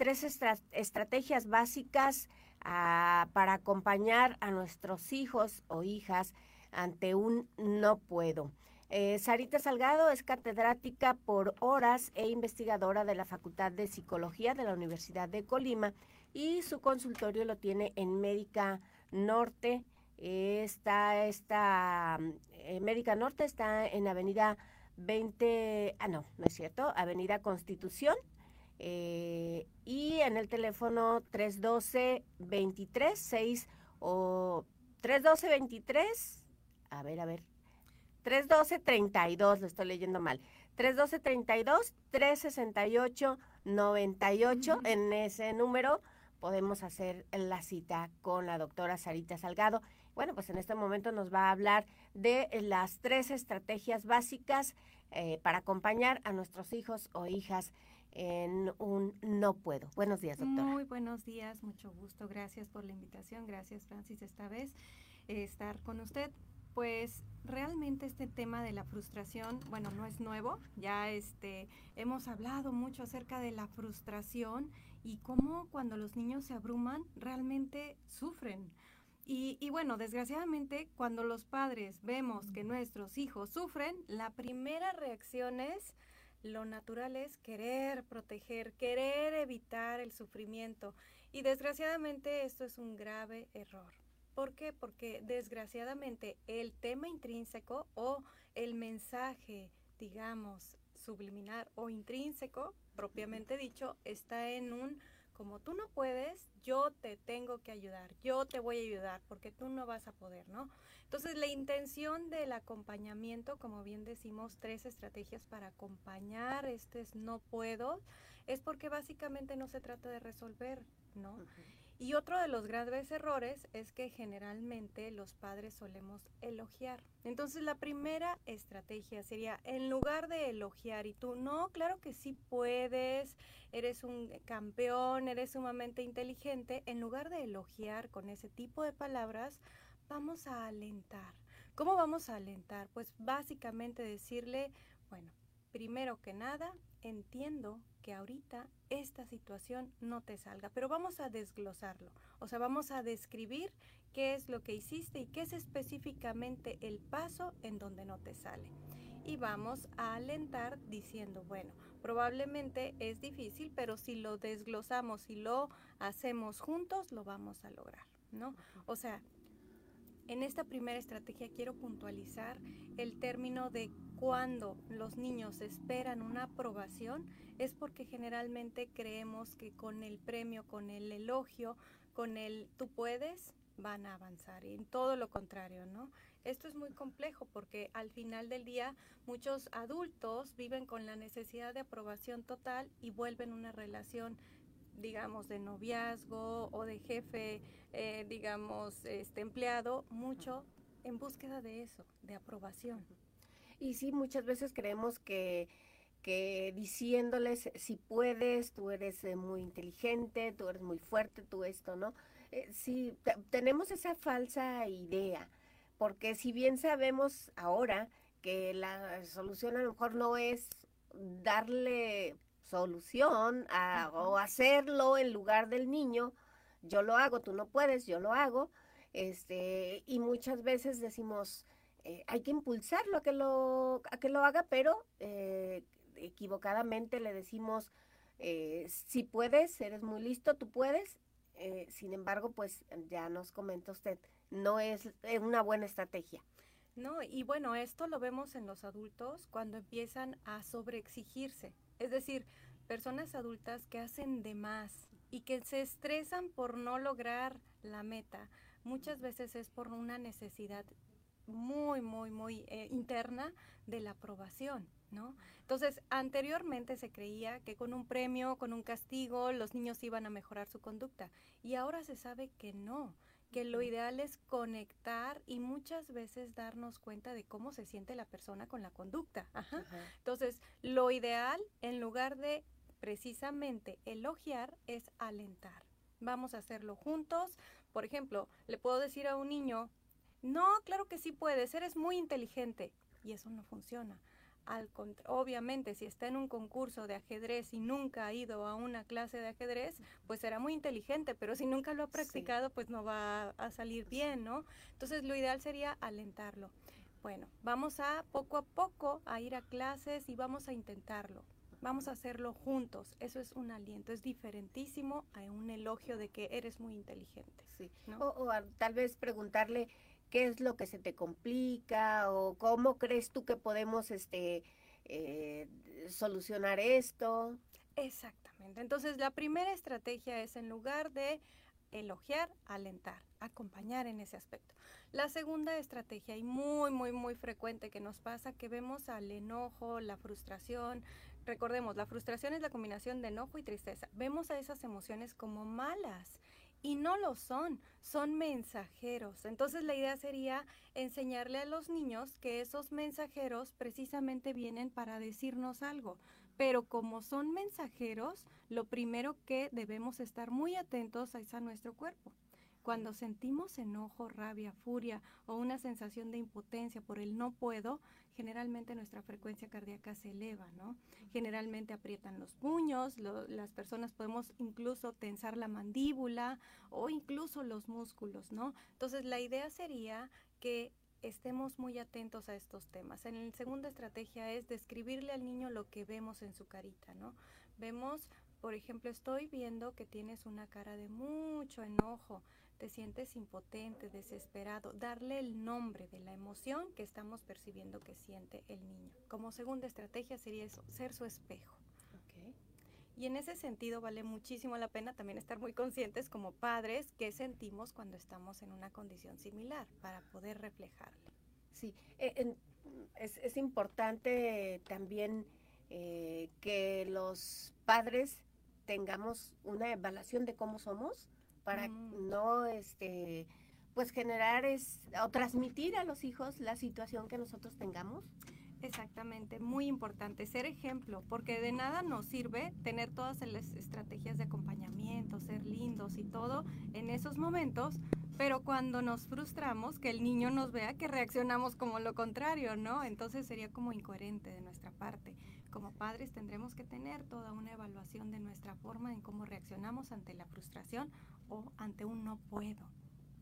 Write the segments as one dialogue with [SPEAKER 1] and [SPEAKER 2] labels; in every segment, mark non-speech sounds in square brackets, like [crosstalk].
[SPEAKER 1] tres estrategias básicas ah, para acompañar a nuestros hijos o hijas ante un no puedo. Eh, Sarita Salgado es catedrática por horas e investigadora de la Facultad de Psicología de la Universidad de Colima y su consultorio lo tiene en Médica Norte. está, esta eh, Médica Norte está en Avenida 20, ah no, no es cierto, Avenida Constitución. Eh, y en el teléfono 312 23 6 o 312 23 a ver, a ver. 312-32, lo estoy leyendo mal. 312-32, 368-98. En ese número podemos hacer la cita con la doctora Sarita Salgado. Bueno, pues en este momento nos va a hablar de las tres estrategias básicas eh, para acompañar a nuestros hijos o hijas en un no puedo. Buenos días, doctora.
[SPEAKER 2] Muy buenos días, mucho gusto. Gracias por la invitación. Gracias, Francis, esta vez eh, estar con usted. Pues realmente este tema de la frustración, bueno, no es nuevo, ya este hemos hablado mucho acerca de la frustración y cómo cuando los niños se abruman realmente sufren. Y, y, bueno, desgraciadamente cuando los padres vemos que nuestros hijos sufren, la primera reacción es, lo natural es querer proteger, querer evitar el sufrimiento. Y desgraciadamente esto es un grave error. ¿Por qué? Porque desgraciadamente el tema intrínseco o el mensaje, digamos, subliminar o intrínseco, propiamente dicho, está en un, como tú no puedes, yo te tengo que ayudar, yo te voy a ayudar, porque tú no vas a poder, ¿no? Entonces, la intención del acompañamiento, como bien decimos, tres estrategias para acompañar este no puedo, es porque básicamente no se trata de resolver, ¿no? Y otro de los graves errores es que generalmente los padres solemos elogiar. Entonces la primera estrategia sería, en lugar de elogiar y tú, no, claro que sí puedes, eres un campeón, eres sumamente inteligente, en lugar de elogiar con ese tipo de palabras, vamos a alentar. ¿Cómo vamos a alentar? Pues básicamente decirle, bueno, primero que nada, entiendo que ahorita esta situación no te salga, pero vamos a desglosarlo, o sea, vamos a describir qué es lo que hiciste y qué es específicamente el paso en donde no te sale. Y vamos a alentar diciendo, bueno, probablemente es difícil, pero si lo desglosamos y lo hacemos juntos, lo vamos a lograr, ¿no? O sea, en esta primera estrategia quiero puntualizar el término de cuando los niños esperan una aprobación es porque generalmente creemos que con el premio, con el elogio, con el tú puedes, van a avanzar y en todo lo contrario, ¿no? Esto es muy complejo porque al final del día muchos adultos viven con la necesidad de aprobación total y vuelven una relación digamos, de noviazgo o de jefe, eh, digamos, este empleado, mucho en búsqueda de eso, de aprobación.
[SPEAKER 1] Y sí, muchas veces creemos que, que diciéndoles si puedes, tú eres eh, muy inteligente, tú eres muy fuerte, tú esto, ¿no? Eh, sí, tenemos esa falsa idea, porque si bien sabemos ahora que la solución a lo mejor no es darle solución a, o hacerlo en lugar del niño, yo lo hago, tú no puedes, yo lo hago, este, y muchas veces decimos, eh, hay que impulsarlo a que lo, a que lo haga, pero eh, equivocadamente le decimos, eh, si puedes, eres muy listo, tú puedes. sin embargo, pues ya nos comenta usted, no es una buena estrategia.
[SPEAKER 2] No, y bueno, esto lo vemos en los adultos cuando empiezan a sobreexigirse. Es decir, personas adultas que hacen de más y que se estresan por no lograr la meta. Muchas veces es por una necesidad muy, muy, muy eh, interna de la aprobación, ¿no? Entonces, anteriormente se creía que con un premio, con un castigo, los niños iban a mejorar su conducta y ahora se sabe que no, que lo ideal es conectar y muchas veces darnos cuenta de cómo se siente la persona con la conducta. Entonces, lo ideal, en lugar de precisamente elogiar, es alentar. Vamos a hacerlo juntos. Por ejemplo, le puedo decir a un niño, no, claro que sí puedes, eres muy inteligente. Y eso no funciona. Al obviamente, si está en un concurso de ajedrez y nunca ha ido a una clase de ajedrez, pues será muy inteligente, pero si nunca lo ha practicado, pues no va a salir bien, ¿no? Entonces, lo ideal sería alentarlo. Bueno, vamos a poco a poco a ir a clases y vamos a intentarlo. Vamos a hacerlo juntos. Eso es un aliento, es diferentísimo a un elogio de que eres muy inteligente.
[SPEAKER 1] Sí. O, tal vez preguntarle qué es lo que se te complica o cómo crees tú que podemos este eh, solucionar esto.
[SPEAKER 2] Exactamente. Entonces la primera estrategia es en lugar de elogiar, alentar, acompañar en ese aspecto. La segunda estrategia, y muy, muy, muy frecuente que nos pasa, que vemos al enojo, la frustración. Recordemos, la frustración es la combinación de enojo y tristeza. Vemos a esas emociones como malas y no lo son, son mensajeros. Entonces la idea sería enseñarle a los niños que esos mensajeros precisamente vienen para decirnos algo. Pero como son mensajeros, lo primero que debemos estar muy atentos es a nuestro cuerpo. Cuando sentimos enojo, rabia, furia o una sensación de impotencia por el no puedo, generalmente nuestra frecuencia cardíaca se eleva, ¿no? Generalmente aprietan los puños, las personas podemos incluso tensar la mandíbula o incluso los músculos, ¿no? Entonces la idea sería que estemos muy atentos a estos temas. En la segunda estrategia es describirle al niño lo que vemos en su carita, ¿no? Vemos, por ejemplo, estoy viendo que tienes una cara de mucho enojo, te sientes impotente, desesperado, darle el nombre de la emoción que estamos percibiendo que siente el niño. Como segunda estrategia sería eso, ser su espejo. Y en ese sentido vale muchísimo la pena también estar muy conscientes como padres qué sentimos cuando estamos en una condición similar para poder reflejarle.
[SPEAKER 1] Sí, e, es, importante también eh, que los padres tengamos una evaluación de cómo somos para mm. no este pues generar es, o transmitir a los hijos la situación que nosotros tengamos.
[SPEAKER 2] Exactamente, muy importante, ser ejemplo, porque de nada nos sirve tener todas las estrategias de acompañamiento, ser lindos y todo en esos momentos, pero cuando nos frustramos, que el niño nos vea que reaccionamos como lo contrario, ¿no? Entonces sería como incoherente de nuestra parte. Como padres tendremos que tener toda una evaluación de nuestra forma en cómo reaccionamos ante la frustración o ante un no puedo.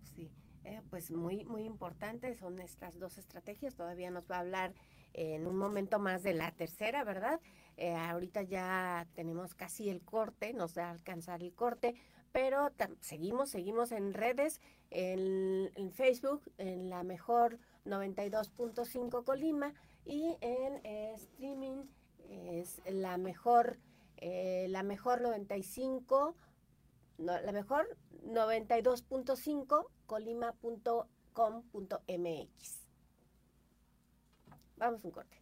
[SPEAKER 1] Sí, eh, pues muy, muy importante son estas dos estrategias. Todavía nos va a hablar en un momento más de la tercera, ¿verdad? Eh, ahorita ya tenemos casi el corte, nos va a alcanzar el corte, pero seguimos, seguimos en redes, en, en Facebook, en la mejor 92.5 Colima y en eh, streaming es la mejor, la mejor 95 la mejor 92.5 colima.com.mx. Vamos un corte.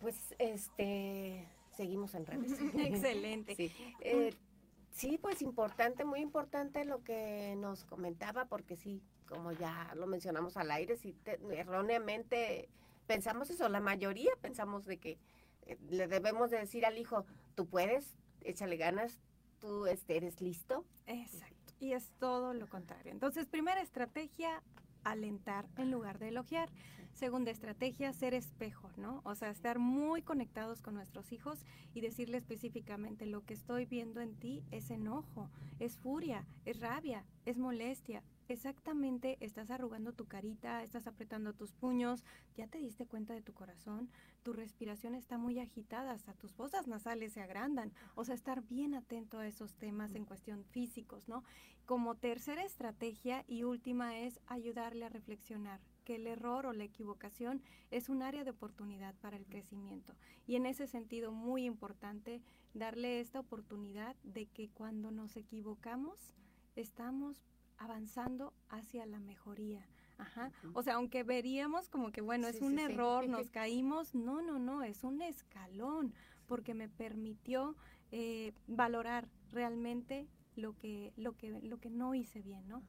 [SPEAKER 1] Pues este seguimos en redes. [laughs]
[SPEAKER 2] Excelente.
[SPEAKER 1] Sí. Eh, sí, pues importante, muy importante lo que nos comentaba, porque sí, como ya lo mencionamos al aire, sí, erróneamente pensamos eso, la mayoría pensamos de que eh, le debemos de decir al hijo, tú puedes, échale ganas, tú este, eres listo.
[SPEAKER 2] Exacto. Y es todo lo contrario. Entonces, primera estrategia, alentar en lugar de elogiar. Segunda estrategia, ser espejo, ¿no? O sea, estar muy conectados con nuestros hijos y decirle específicamente lo que estoy viendo en ti es enojo, es furia, es rabia, es molestia, exactamente estás arrugando tu carita, estás apretando tus puños, ya te diste cuenta de tu corazón, tu respiración está muy agitada, hasta tus fosas nasales se agrandan, o sea, estar bien atento a esos temas en cuestión físicos, ¿no? Como tercera estrategia y última es ayudarle a reflexionar que el error o la equivocación es un área de oportunidad para el crecimiento. Y en ese sentido, muy importante darle esta oportunidad de que cuando nos equivocamos, estamos avanzando hacia la mejoría. Ajá. O sea, aunque veríamos como que, bueno, es un error, [laughs] nos caímos, no, no, no, es un escalón, porque me permitió eh, valorar realmente lo que, lo, que, lo que no hice bien, ¿no?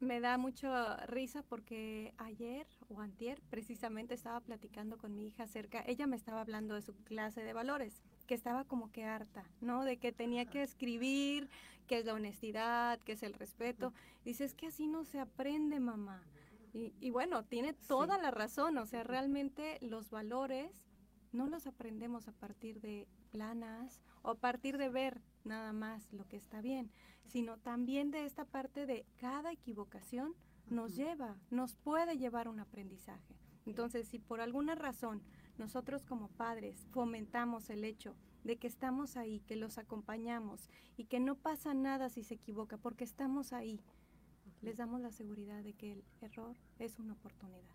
[SPEAKER 2] Me da mucho risa porque ayer o antier precisamente estaba platicando con mi hija acerca, ella me estaba hablando de su clase de valores, que estaba como que harta, ¿no? De que tenía que escribir, qué es la honestidad, qué es el respeto. Dice, es que así no se aprende, mamá. Y, bueno, tiene toda la razón, o sea, realmente los valores no los aprendemos a partir de planas o a partir de ver nada más lo que está bien, sino también de esta parte de cada equivocación nos lleva, nos puede llevar un aprendizaje. Entonces, si por alguna razón nosotros como padres fomentamos el hecho de que estamos ahí, que los acompañamos y que no pasa nada si se equivoca, porque estamos ahí, les damos la seguridad de que el error es una oportunidad.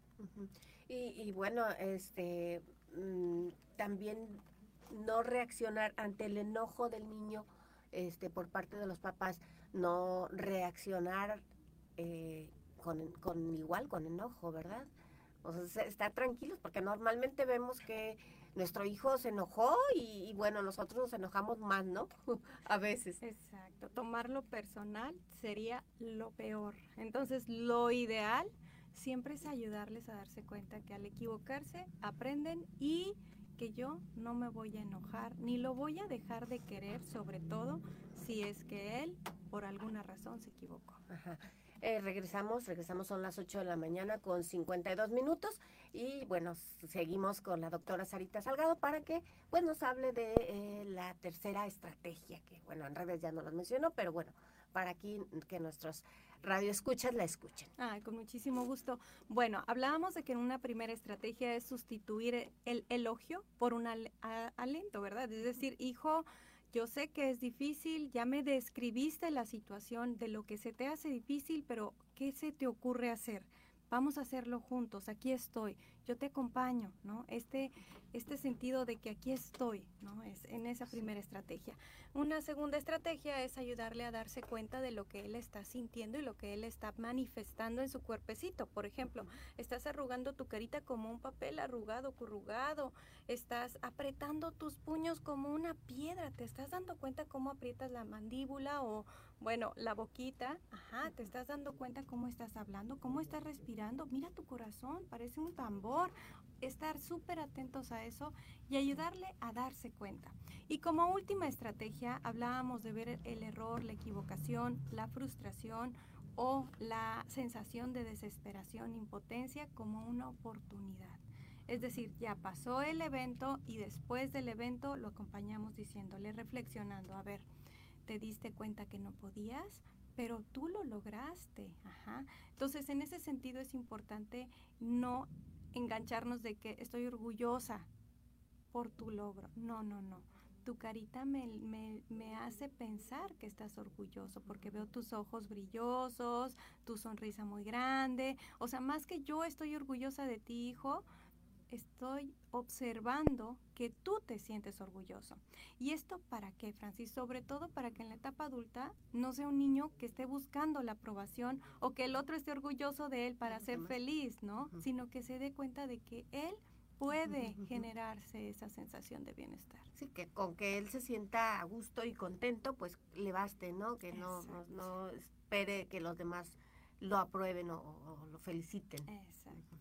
[SPEAKER 1] y, bueno, este mm, también no reaccionar ante el enojo del niño este, por parte de los papás, no reaccionar eh, con, con, igual, con enojo, ¿verdad? O sea, estar tranquilos, porque normalmente vemos que nuestro hijo se enojó y, y, bueno, nosotros nos enojamos más, ¿no? [laughs] A veces.
[SPEAKER 2] Exacto, tomarlo personal sería lo peor. Entonces, lo ideal siempre es ayudarles a darse cuenta que al equivocarse aprenden y que yo no me voy a enojar ni lo voy a dejar de querer, sobre todo si es que él por alguna razón se equivocó.
[SPEAKER 1] Ajá. Eh, regresamos, regresamos son las 8 de la mañana con 52 minutos y bueno, seguimos con la doctora Sarita Salgado para que pues nos hable de eh, la tercera estrategia, que bueno, en redes ya no las mencionó, pero bueno, para aquí que nuestros radioescuchas la escuchen.
[SPEAKER 2] Ah, con muchísimo gusto. Bueno, hablábamos de que una primera estrategia es sustituir el elogio por un alento, ¿verdad? Es decir, hijo, yo sé que es difícil, ya me describiste la situación de lo que se te hace difícil, pero ¿qué se te ocurre hacer? Vamos a hacerlo juntos, aquí estoy, yo te acompaño, ¿no? Este, este sentido de que aquí estoy, ¿no? Es en esa primera estrategia. Una segunda estrategia es ayudarle a darse cuenta de lo que él está sintiendo y lo que él está manifestando en su cuerpecito. Por ejemplo, estás arrugando tu carita como un papel arrugado, corrugado, estás apretando tus puños como una piedra, te estás dando cuenta cómo aprietas la mandíbula o, bueno, la boquita, ajá, te estás dando cuenta cómo estás hablando, cómo estás respirando, mira tu corazón, parece un tambor, estar súper atentos a eso y ayudarle a darse cuenta. Y como última estrategia, hablábamos de ver el error, la equivocación, la frustración o la sensación de desesperación, impotencia como una oportunidad. Es decir, ya pasó el evento y después del evento lo acompañamos diciéndole, reflexionando, a ver, te diste cuenta que no podías, pero tú lo lograste. Entonces, en ese sentido es importante no engancharnos de que estoy orgullosa por tu logro. No, no, no. Tu carita me, me, hace pensar que estás orgulloso porque veo tus ojos brillosos, tu sonrisa muy grande. O sea, más que yo estoy orgullosa de ti, hijo, estoy observando que tú te sientes orgulloso. ¿Y esto para qué, Francis? Sobre todo para que en la etapa adulta no sea un niño que esté buscando la aprobación o que el otro esté orgulloso de él para ser feliz, ¿no? Sino que se dé cuenta de que él puede generarse esa sensación de bienestar.
[SPEAKER 1] Sí, que con que él se sienta a gusto y contento, pues le baste, ¿no? Que no, no, espere que los demás lo aprueben o, o lo feliciten.
[SPEAKER 2] Exacto.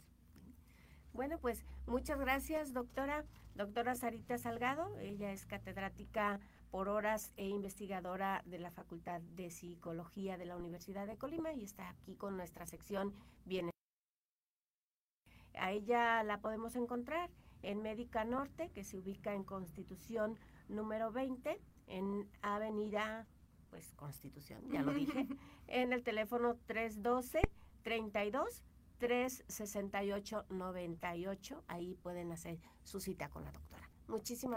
[SPEAKER 1] Bueno, pues muchas gracias, doctora. Doctora Sarita Salgado, ella es catedrática por horas e investigadora de la Facultad de Psicología de la Universidad de Colima y está aquí con nuestra sección Bienestar. A ella la podemos encontrar en Médica Norte, que se ubica en Constitución número 20, en Avenida, pues Constitución, ya lo dije, [laughs] en el teléfono 312 32 368 98. Ahí pueden hacer su cita con la doctora. Muchísimas